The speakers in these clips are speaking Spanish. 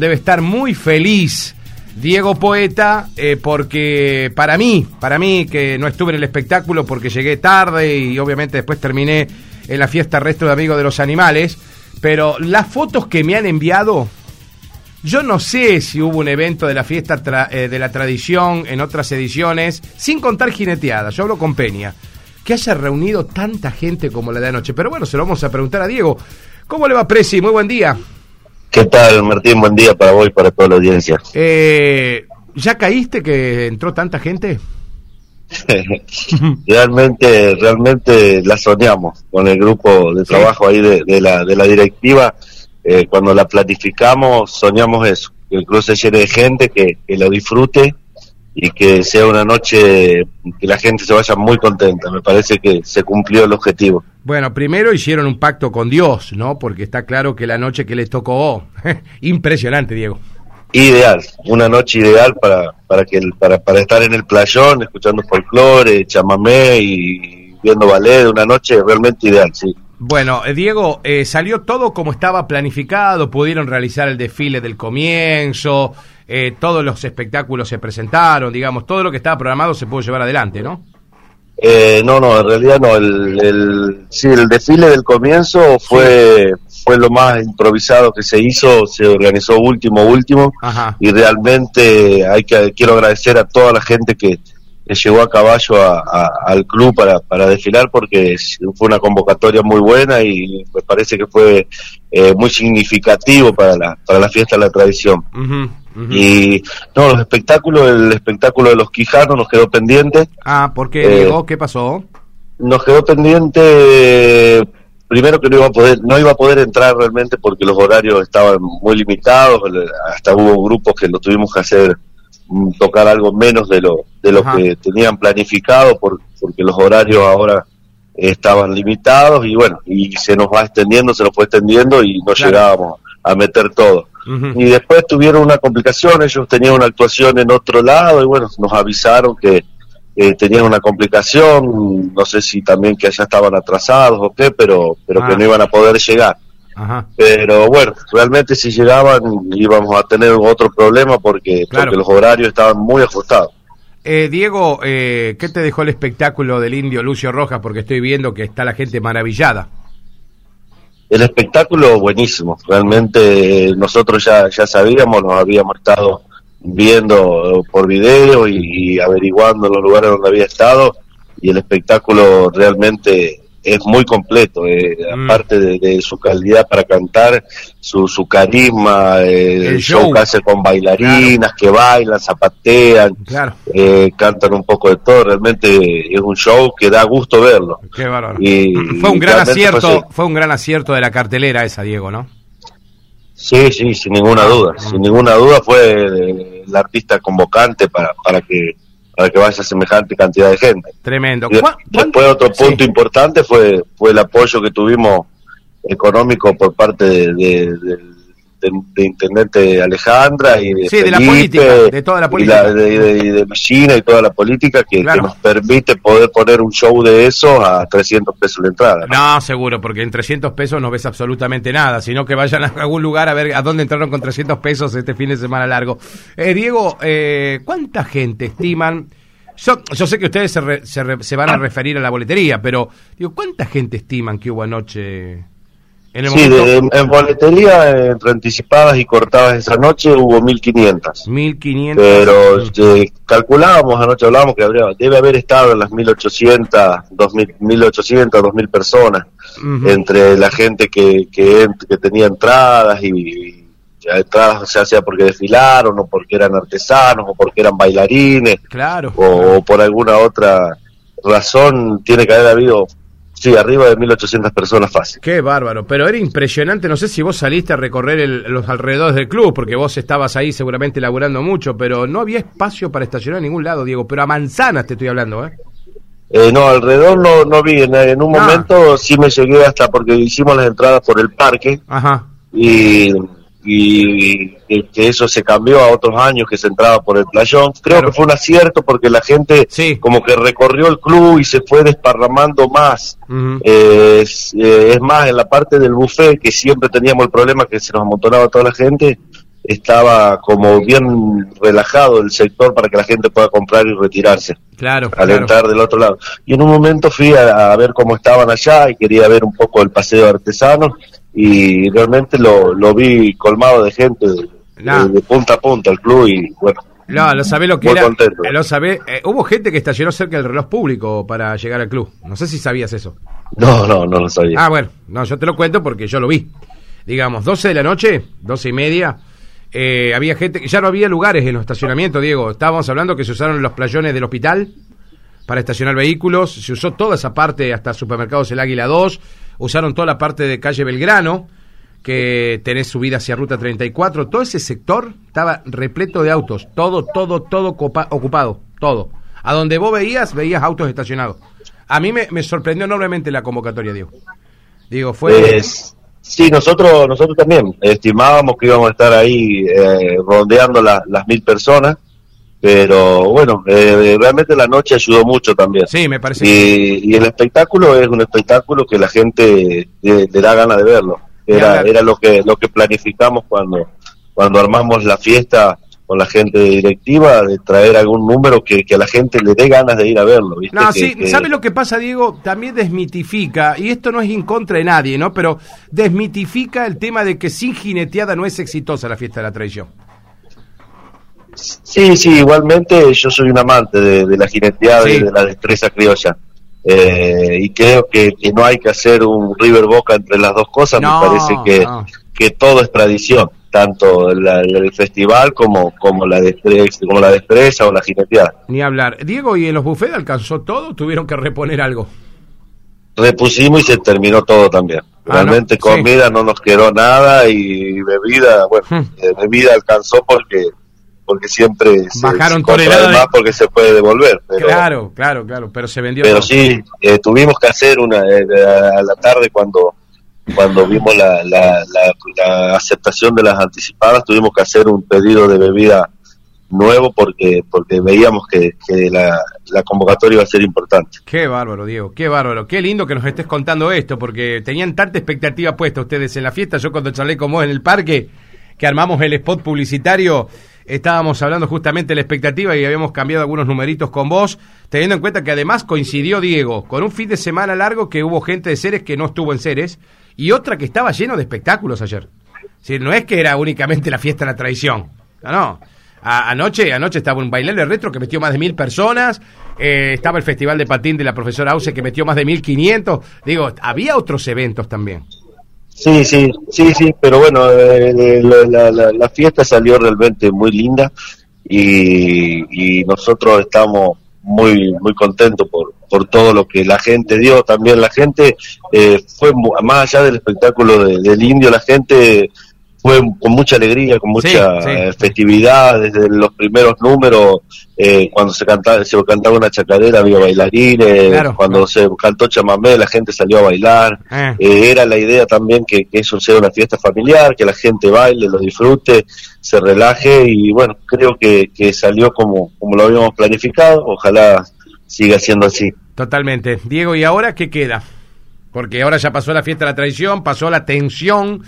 Debe estar muy feliz Diego Poeta eh, porque para mí, para mí que no estuve en el espectáculo porque llegué tarde y obviamente después terminé en la fiesta resto de amigos de los animales, pero las fotos que me han enviado, yo no sé si hubo un evento de la fiesta eh, de la tradición en otras ediciones, sin contar jineteada, yo hablo con Peña, que haya reunido tanta gente como la de anoche, pero bueno, se lo vamos a preguntar a Diego. ¿Cómo le va, Presi? Muy buen día. ¿Qué tal, Martín? Buen día para vos y para toda la audiencia. Eh, ¿Ya caíste que entró tanta gente? realmente, realmente la soñamos con el grupo de trabajo ahí de, la, de la directiva. Eh, cuando la planificamos, soñamos eso, que el cruce llene de gente, que, que lo disfrute y que sea una noche que la gente se vaya muy contenta. Me parece que se cumplió el objetivo. Bueno, primero hicieron un pacto con Dios, ¿no? Porque está claro que la noche que les tocó, impresionante, Diego. Ideal, una noche ideal para para que para, para estar en el playón, escuchando folclore, chamamé y viendo ballet, una noche realmente ideal, sí. Bueno, eh, Diego, eh, salió todo como estaba planificado, pudieron realizar el desfile del comienzo, eh, todos los espectáculos se presentaron, digamos, todo lo que estaba programado se pudo llevar adelante, ¿no? Eh, no, no, en realidad no. El, el, sí, el desfile del comienzo fue fue lo más improvisado que se hizo, se organizó último, último, y realmente hay que quiero agradecer a toda la gente que, llegó a caballo al club para, para desfilar porque fue una convocatoria muy buena y me parece que fue eh, muy significativo para la, para la fiesta de la tradición. Y no, los espectáculos, el espectáculo de los Quijanos nos quedó pendiente. Ah, ¿por qué, Diego? ¿Qué pasó? Nos quedó pendiente primero que no iba a poder no iba a poder entrar realmente porque los horarios estaban muy limitados hasta hubo grupos que lo tuvimos que hacer mm, tocar algo menos de lo de lo que tenían planificado por, porque los horarios ahora estaban limitados y bueno y se nos va extendiendo se nos fue extendiendo y no llegábamos a meter todo y después tuvieron una complicación, ellos tenían una actuación en otro lado y bueno, nos avisaron que eh, tenían una complicación, no sé si también que allá estaban atrasados o qué, pero, pero que ah. no iban a poder llegar. Pero bueno, realmente si llegaban íbamos a tener otro problema porque, porque los horarios estaban muy ajustados. Eh, Diego, eh, ¿qué te dejó el espectáculo del indio Lucio Rojas? Porque estoy viendo que está la gente maravillada. El espectáculo buenísimo, realmente nosotros ya, ya sabíamos, nos habíamos estado viendo por video y, averiguando los lugares donde había estado y el espectáculo realmente es muy completo, eh, mm. aparte de, su calidad para cantar, su, su carisma, eh, el, show. que hace con bailarinas que bailan, zapatean, eh, cantan un poco de todo, realmente es un show que da gusto verlo. Y, fue un gran acierto, fue, un gran acierto de la cartelera esa, Diego, ¿no? Sí, sí, sin ninguna ah, duda, sin ninguna duda fue el artista convocante para, para que para que vaya semejante cantidad de gente. Tremendo. después otro punto importante fue, fue el apoyo que tuvimos económico por parte de, de, intendente Alejandra y de, sí, de la política, de toda la política. Y, de, China y toda la política que, nos permite poder poner un show de eso a 300 pesos la entrada. ¿no? seguro, porque en 300 pesos no ves absolutamente nada, sino que vayan a algún lugar a ver a dónde entraron con 300 pesos este fin de semana largo. Eh, Diego, eh, ¿cuánta gente estiman? Yo, yo, sé que ustedes se, se, se, van a referir a la boletería, pero digo, ¿cuánta gente estiman que hubo anoche sí, en, boletería, entre anticipadas y cortadas esa noche, hubo 1500. 1500. Pero eh, calculábamos, anoche hablábamos que habría, debe haber estado en las 1800, 2000, 1800, 2000 personas, entre la gente que, que, tenía entradas y, entradas se hacía porque desfilaron o porque eran artesanos o porque eran bailarines. Claro. o por alguna otra razón tiene que haber habido Sí, arriba de 1.800 personas fácil. Qué bárbaro, pero era impresionante, no sé si vos saliste a recorrer los alrededores del club, porque vos estabas ahí seguramente laburando mucho, pero no había espacio para estacionar en ningún lado, Diego, pero a manzanas te estoy hablando, ¿eh? eh no, alrededor no, no vi, en, un ah. momento sí me llegué hasta porque hicimos las entradas por el parque Ajá. y y, que eso se cambió a otros años que se entraba por el playón. Creo que fue un acierto porque la gente como que recorrió el club y se fue desparramando más. Eh, es, más, en la parte del buffet, que siempre teníamos el problema que se nos amontonaba toda la gente, estaba como bien relajado el sector para que la gente pueda comprar y retirarse. Claro. Al entrar del otro lado. Y en un momento fui a, ver cómo estaban allá y quería ver un poco el paseo de artesanos y realmente lo, lo vi colmado de gente de, punta a punta el club y bueno. No, lo sabe lo que era. Lo. Eh, hubo gente que estacionó cerca del reloj público para llegar al club. No sé si sabías eso. No, no, no lo sabía. Ah, bueno, no, yo te lo cuento porque yo lo vi. Digamos, 12 de la noche, 12 y media, eh, había gente, ya no había lugares en los estacionamientos, Diego. Estábamos hablando que se usaron los playones del hospital para estacionar vehículos, se usó toda esa parte hasta supermercados El Águila 2, usaron toda la parte de calle Belgrano, que tenés subida hacia Ruta 34, todo ese sector estaba repleto de autos, todo, todo, todo ocupado, todo. A donde vos veías, veías autos estacionados. A mí me, sorprendió enormemente la convocatoria, Diego. Digo, fue... Sí, nosotros, nosotros también estimábamos que íbamos a estar ahí eh, rondeando las mil personas, pero bueno, eh, realmente la noche ayudó mucho también. Sí, me parece. Y, el espectáculo es un espectáculo que la gente le, da ganas de verlo. Era, era lo que lo que planificamos cuando cuando armamos la fiesta con la gente directiva de traer algún número que, a la gente le dé ganas de ir a verlo. No, sí, ¿sabe lo que pasa, Diego? También desmitifica, y esto no es en contra de nadie, ¿no? Pero desmitifica el tema de que sin jineteada no es exitosa la fiesta de la tradición. Sí, sí, igualmente yo soy un amante de, la jineteada y de la destreza criolla. Eh, y creo que, no hay que hacer un River Boca entre las dos cosas, me parece que, que todo es tradición tanto el festival como, como, la destreza, como la destreza o la jineteada. Ni hablar. Diego, ¿y en los buffets alcanzó todo? ¿Tuvieron que reponer algo? Repusimos y se terminó todo también. Ah, Realmente comida no nos quedó nada y bebida, bueno, hmm. eh, bebida alcanzó porque porque siempre bajaron se, más porque se puede devolver. claro, claro, claro, pero se vendió. Pero sí, eh, tuvimos que hacer una eh, a la tarde cuando cuando vimos la, la, aceptación de las anticipadas, tuvimos que hacer un pedido de bebida nuevo porque porque veíamos que, la, convocatoria iba a ser importante. Qué bárbaro, Diego, qué bárbaro. Qué lindo que nos estés contando esto, porque tenían tanta expectativa puesta ustedes en la fiesta. Yo cuando charlé con vos en el parque, que armamos el spot publicitario, estábamos hablando justamente de la expectativa y habíamos cambiado algunos numeritos con vos, teniendo en cuenta que además coincidió Diego con un fin de semana largo que hubo gente de Ceres que no estuvo en Ceres y otra que estaba lleno de espectáculos ayer. Si no es que era únicamente la fiesta de la tradición. No, no. anoche, anoche estaba un bailable retro que metió más de mil personas. Eh, estaba el Festival de Patín de la profesora Ause que metió más de mil quinientos. Digo, había otros eventos también. Sí, sí, sí, sí, pero bueno, eh, eh, la, fiesta salió realmente muy linda y, y nosotros estamos muy muy contento por, por todo lo que la gente dio. También la gente eh, fue más allá del espectáculo del indio la gente fue con mucha alegría con mucha eh, festividad desde los primeros números eh, cuando se cantaba se cantaba una chacarera había bailarines cuando se cantó chamamé la gente salió a bailar era la idea también que, que eso sea una fiesta familiar que la gente baile lo disfrute se relaje y bueno, creo que, que salió como, como lo habíamos planificado, ojalá siga siendo así. Totalmente. Diego, ¿y ahora qué queda? Porque ahora ya pasó la fiesta de la tradición, pasó la tensión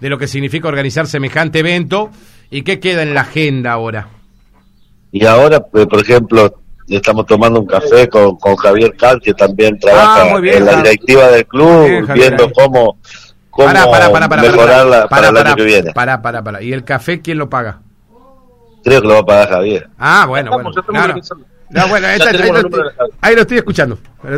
de lo que significa organizar semejante evento, ¿y qué queda en la agenda ahora? Y ahora, pues, por ejemplo, estamos tomando un café con, con Javier Cal, que también trabaja ah, en la directiva del club, viendo cómo para, para, para, para, mejorarla para, el año que viene. Para, para, para. ¿Y el café quién lo paga? Creo que lo va a pagar Javier. Ah, bueno, bueno. No, bueno, ahí, lo estoy escuchando.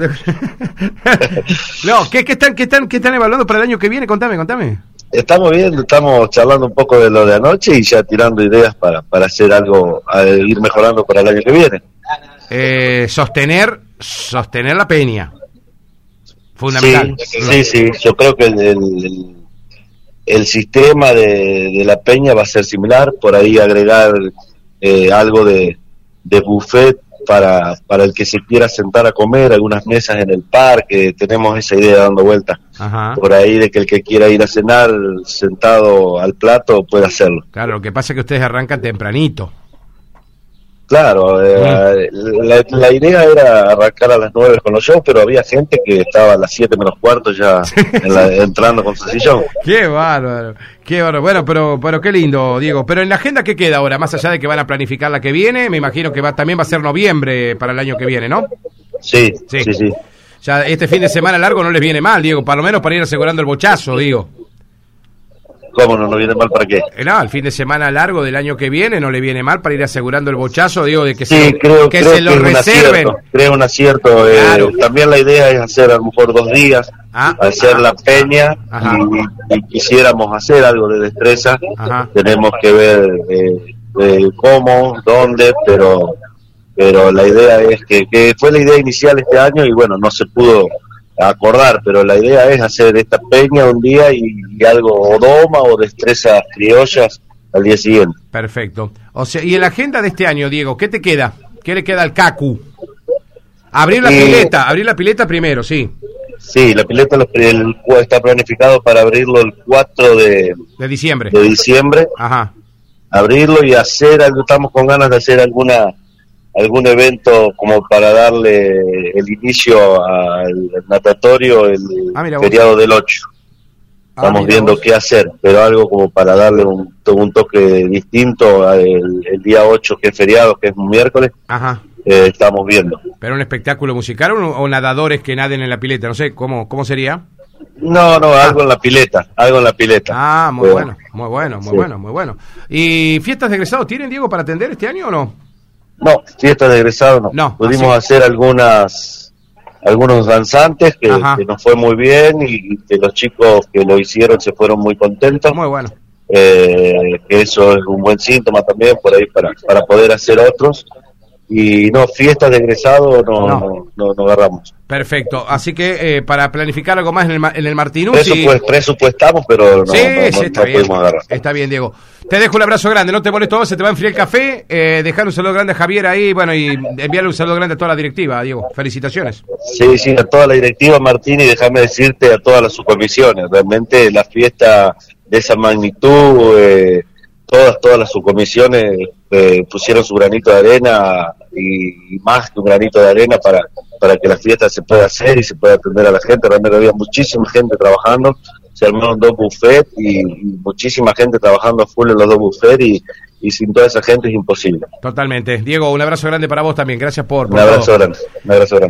no, ¿qué, qué, están, qué, están, ¿qué están evaluando para el año que viene? Contame, contame. Estamos viendo, estamos charlando un poco de lo de anoche y ya tirando ideas para, para hacer algo, a ir mejorando para el año que viene. Eh, sostener, sostener la peña. Fundamental. Sí, sí, yo creo que el, el, sistema de, la peña va a ser similar, por ahí agregar eh, algo de, de buffet para, para el que se quiera sentar a comer, algunas mesas en el parque, tenemos esa idea dando vuelta. Por ahí de que el que quiera ir a cenar sentado al plato puede hacerlo. Claro, lo que pasa es que ustedes arrancan tempranito. Claro, eh, la, la, idea era arrancar a las 9 con los shows, pero había gente que estaba a las 7 menos cuarto ya en la, entrando con su sillón. Qué bárbaro, qué bárbaro. Bueno, pero, pero qué lindo, Diego. Pero en la agenda, ¿qué queda ahora? Más allá de que van a planificar la que viene, me imagino que va, también va a ser noviembre para el año que viene, ¿no? Sí, sí, sí. sí. Ya este fin de semana largo no les viene mal, Diego, por lo menos para ir asegurando el bochazo, digo. ¿Cómo no nos viene mal para qué? Eh, no, el fin de semana largo del año que viene no le viene mal para ir asegurando el bochazo, digo, de que sí, se, creo, que creo se lo un reserven. acierto, creo un acierto. eh, Claro. También la idea es hacer a lo mejor dos días, Ah, hacer ah, la peña y, y quisiéramos hacer algo de destreza. Ajá. Tenemos que ver eh, eh, cómo, dónde, pero pero la idea es que, que fue la idea inicial este año y bueno, no se pudo acordar, pero la idea es hacer esta peña un día y, y algo o doma o destrezas criollas al día siguiente. Perfecto. O sea, y en la agenda de este año, Diego, ¿qué te queda? ¿Qué le queda al CACU? Abrir la pileta, abrir la pileta primero, sí, Sí, la pileta lo- el- está planificado para abrirlo el 4 de, de diciembre. de diciembre, Ajá. abrirlo y hacer algo, estamos con ganas de hacer alguna algún evento como para darle el inicio al natatorio el Ah, feriado del 8. Ah, Estamos viendo vos. qué hacer, pero algo como para darle un, un toque distinto al el día 8 que es feriado, que es un miércoles, Ajá. eh, estamos viendo. ¿Pero un espectáculo musical o, o nadadores que naden en la pileta? No sé, ¿cómo, cómo sería? No, no, algo en la pileta, algo en la pileta. Ah, muy Eh, bueno, muy bueno, muy sí. bueno, muy bueno. ¿Y fiestas de egresado tienen, Diego, para atender este año o no? No, fiesta de egresado no. No, Pudimos así. hacer algunas algunos danzantes que nos fue muy bien y que los chicos que lo hicieron se fueron muy contentos. Muy bueno. eh, que eso es un buen síntoma también por ahí para, para poder hacer otros. Y no, fiestas de egresado no, No. no. agarramos. Perfecto. Así que eh, para planificar algo más en el, en el. Presupuest- presupuestamos, pero no, sí, sí, está bien. pudimos agarrar. Está bien, Diego. Te dejo un abrazo grande, no te molesto más, se te va a enfriar el café. Eh, dejar un saludo grande a Javier ahí, bueno, y enviarle un saludo grande a toda la directiva, Diego. Felicitaciones. Sí, sí, a toda la directiva, Martín, y déjame decirte a todas las subcomisiones. Realmente la fiesta de esa magnitud, eh, todas, todas las subcomisiones eh, pusieron su granito de arena y, y más que un granito de arena para, para que la fiesta se pueda hacer y se pueda atender a la gente. Realmente había muchísima gente trabajando, se armaron dos buffets y, y muchísima gente trabajando a full en los dos buffets y, y sin toda esa gente es imposible. Totalmente. Diego, un abrazo grande para vos también. Gracias por, por Un abrazo todo. grande, un abrazo grande.